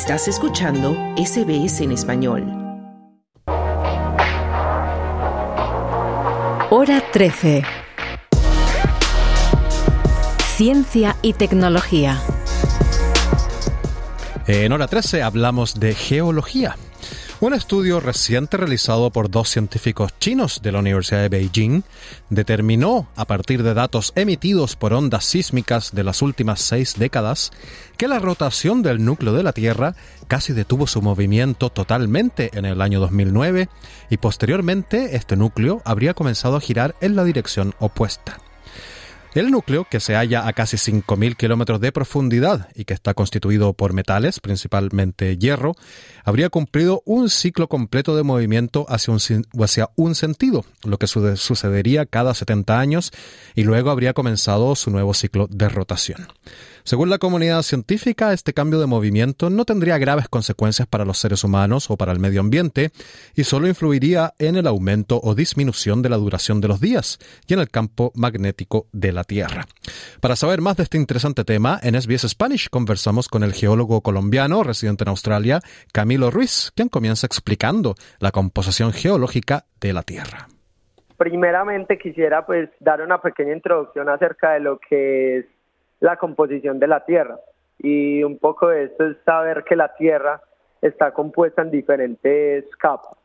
Estás escuchando SBS en español. Hora 13. Ciencia y tecnología. En hora 13 hablamos de geología. Un estudio reciente realizado por dos científicos chinos de la Universidad de Beijing determinó, a partir de datos emitidos por ondas sísmicas de las últimas seis décadas, que la rotación del núcleo de la Tierra casi detuvo su movimiento totalmente en el año 2009 y posteriormente este núcleo habría comenzado a girar en la dirección opuesta. El núcleo, que se halla a casi 5.000 kilómetros de profundidad y que está constituido por metales, principalmente hierro, habría cumplido un ciclo completo de movimiento hacia un, hacia un sentido, lo que sucedería cada 70 años, y luego habría comenzado su nuevo ciclo de rotación. Según la comunidad científica, este cambio de movimiento no tendría graves consecuencias para los seres humanos o para el medio ambiente y solo influiría en el aumento o disminución de la duración de los días y en el campo magnético de la Tierra. Para saber más de este interesante tema, en SBS Spanish conversamos con el geólogo colombiano residente en Australia, Camilo Ruiz, quien comienza explicando la composición geológica de la Tierra. Primeramente quisiera pues dar una pequeña introducción acerca de lo que es la composición de la Tierra. Y un poco de esto es saber que la Tierra está compuesta en diferentes capas,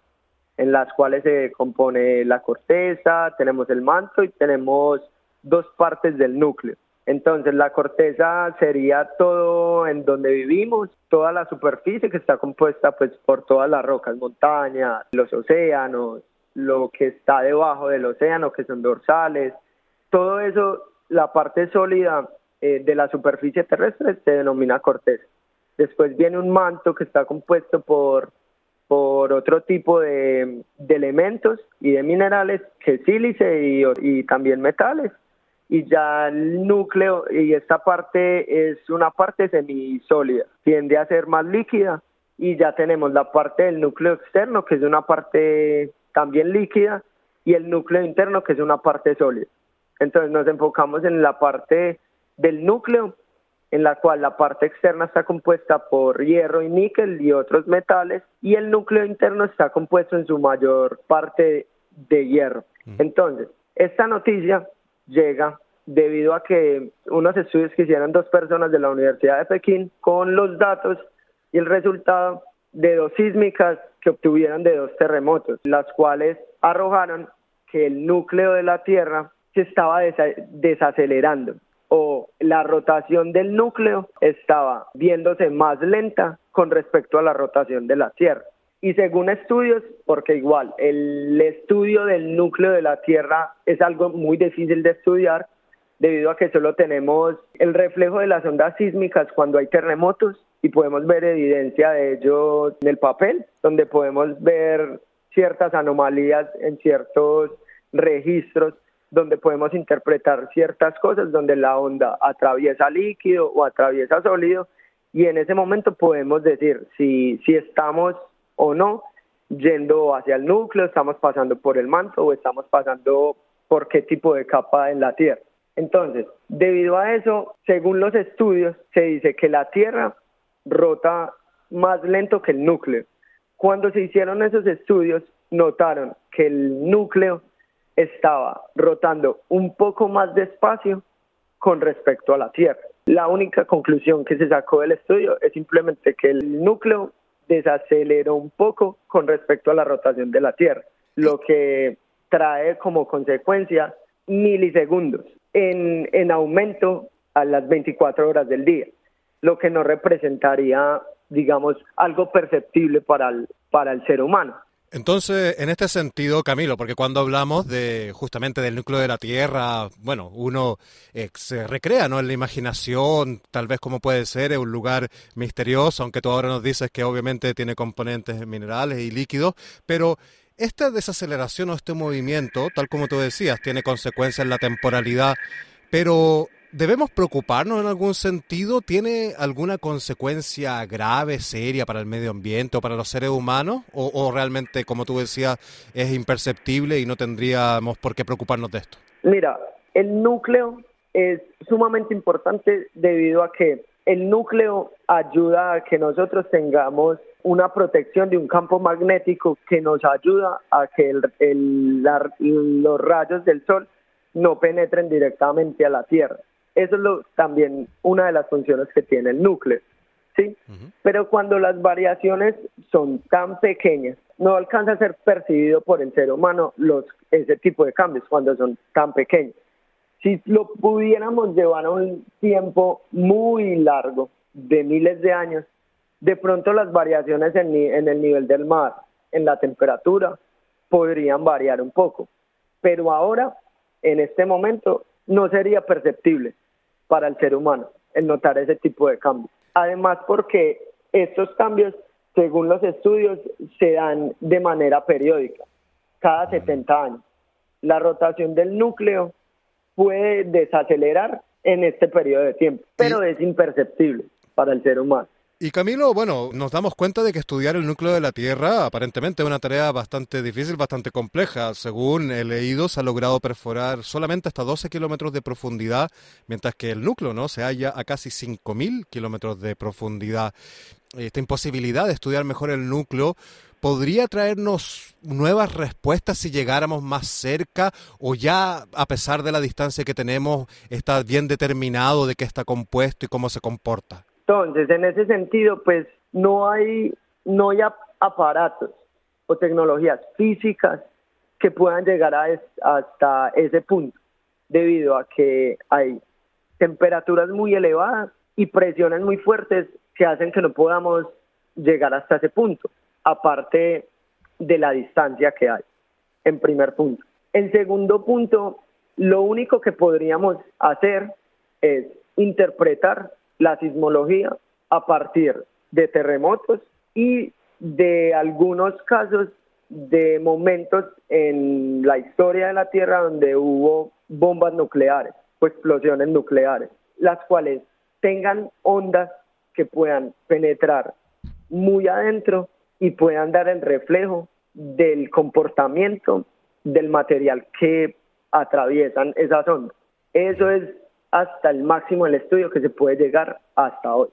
en las cuales se compone la corteza, tenemos el manto y tenemos dos partes del núcleo. Entonces la corteza sería todo en donde vivimos, toda la superficie que está compuesta pues por todas las rocas, montañas, los océanos, lo que está debajo del océano que son dorsales, todo eso, la parte sólida eh, de la superficie terrestre se denomina corteza. Después viene un manto que está compuesto por, por otro tipo de, elementos y de minerales, que es sílice y, y también metales. Y ya el núcleo, y esta parte es una parte semisólida, tiende a ser más líquida. Y ya tenemos la parte del núcleo externo, que es una parte también líquida, y el núcleo interno, que es una parte sólida. Entonces nos enfocamos en la parte del núcleo, en la cual la parte externa está compuesta por hierro y níquel y otros metales, y el núcleo interno está compuesto en su mayor parte de hierro. Entonces, esta noticia llega debido a que unos estudios que hicieron dos personas de la Universidad de Pekín con los datos y el resultado de dos sísmicas que obtuvieron de dos terremotos, las cuales arrojaron que el núcleo de la Tierra se estaba desacelerando o la rotación del núcleo estaba viéndose más lenta con respecto a la rotación de la Tierra. Y según estudios, porque igual el estudio del núcleo de la Tierra es algo muy difícil de estudiar debido a que solo tenemos el reflejo de las ondas sísmicas cuando hay terremotos y podemos ver evidencia de ello en el papel, donde podemos ver ciertas anomalías en ciertos registros donde podemos interpretar ciertas cosas, donde la onda atraviesa líquido o atraviesa sólido, y en ese momento podemos decir si, si estamos o no yendo hacia el núcleo, estamos pasando por el manto o estamos pasando por qué tipo de capa en la Tierra. Entonces, debido a eso, según los estudios, se dice que la Tierra rota más lento que el núcleo. Cuando se hicieron esos estudios, notaron que el núcleo estaba rotando un poco más despacio con respecto a la Tierra. La única conclusión que se sacó del estudio es simplemente que el núcleo desaceleró un poco con respecto a la rotación de la Tierra, lo que trae como consecuencia milisegundos en, en aumento a las 24 horas del día, lo que no representaría, digamos, algo perceptible para el, para el ser humano. Entonces, en este sentido, Camilo, porque cuando hablamos de justamente del núcleo de la Tierra, bueno, uno eh, se recrea, ¿no? En la imaginación, tal vez como puede ser, es un lugar misterioso, aunque tú ahora nos dices que obviamente tiene componentes minerales y líquidos, pero esta desaceleración o este movimiento, tal como tú decías, tiene consecuencias en la temporalidad, pero ¿Debemos preocuparnos en algún sentido? ¿Tiene alguna consecuencia grave, seria para el medio ambiente o para los seres humanos? ¿O, realmente, como tú decías, es imperceptible y no tendríamos por qué preocuparnos de esto? Mira, el núcleo es sumamente importante debido a que el núcleo ayuda a que nosotros tengamos una protección de un campo magnético que nos ayuda a que los rayos del sol no penetren directamente a la Tierra. Eso es lo, también una de las funciones que tiene el núcleo. ¿sí? Pero cuando las variaciones son tan pequeñas, no alcanza a ser percibido por el ser humano los, ese tipo de cambios cuando son tan pequeños. Si lo pudiéramos llevar a un tiempo muy largo, de miles de años, de pronto las variaciones en, en el nivel del mar, en la temperatura, podrían variar un poco. Pero ahora, en este momento, no sería perceptible para el ser humano el notar ese tipo de cambios. Además, porque estos cambios, según los estudios, se dan de manera periódica, cada 70 años. La rotación del núcleo puede desacelerar en este periodo de tiempo, pero es imperceptible para el ser humano. Y Camilo, bueno, nos damos cuenta de que estudiar el núcleo de la Tierra aparentemente es una tarea bastante difícil, bastante compleja. Según he leído, se ha logrado perforar solamente hasta 12 kilómetros de profundidad, mientras que el núcleo no se halla a casi 5.000 kilómetros de profundidad. Esta imposibilidad de estudiar mejor el núcleo podría traernos nuevas respuestas si llegáramos más cerca o ya a pesar de la distancia que tenemos está bien determinado de qué está compuesto y cómo se comporta. Entonces, en ese sentido, pues no hay, no hay aparatos o tecnologías físicas que puedan llegar a hasta ese punto, debido a que hay temperaturas muy elevadas y presiones muy fuertes que hacen que no podamos llegar hasta ese punto, aparte de la distancia que hay, en primer punto. En segundo punto, lo único que podríamos hacer es interpretar la sismología a partir de terremotos y de algunos casos de momentos en la historia de la Tierra donde hubo bombas nucleares o explosiones nucleares, las cuales tengan ondas que puedan penetrar muy adentro y puedan dar el reflejo del comportamiento del material que atraviesan esas ondas. Eso es hasta el máximo del estudio que se puede llegar hasta hoy.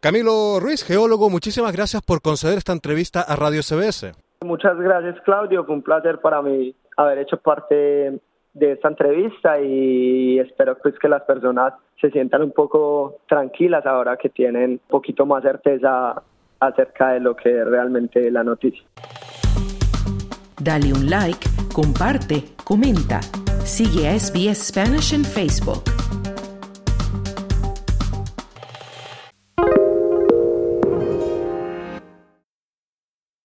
Camilo Ruiz, geólogo, muchísimas gracias por conceder esta entrevista a Radio CBS. Muchas gracias, Claudio. Fue un placer para mí haber hecho parte de esta entrevista y espero pues que las personas se sientan un poco tranquilas ahora que tienen un poquito más certeza acerca de lo que es realmente la noticia. Dale un like, comparte, comenta. Sigue a SBS Spanish en Facebook.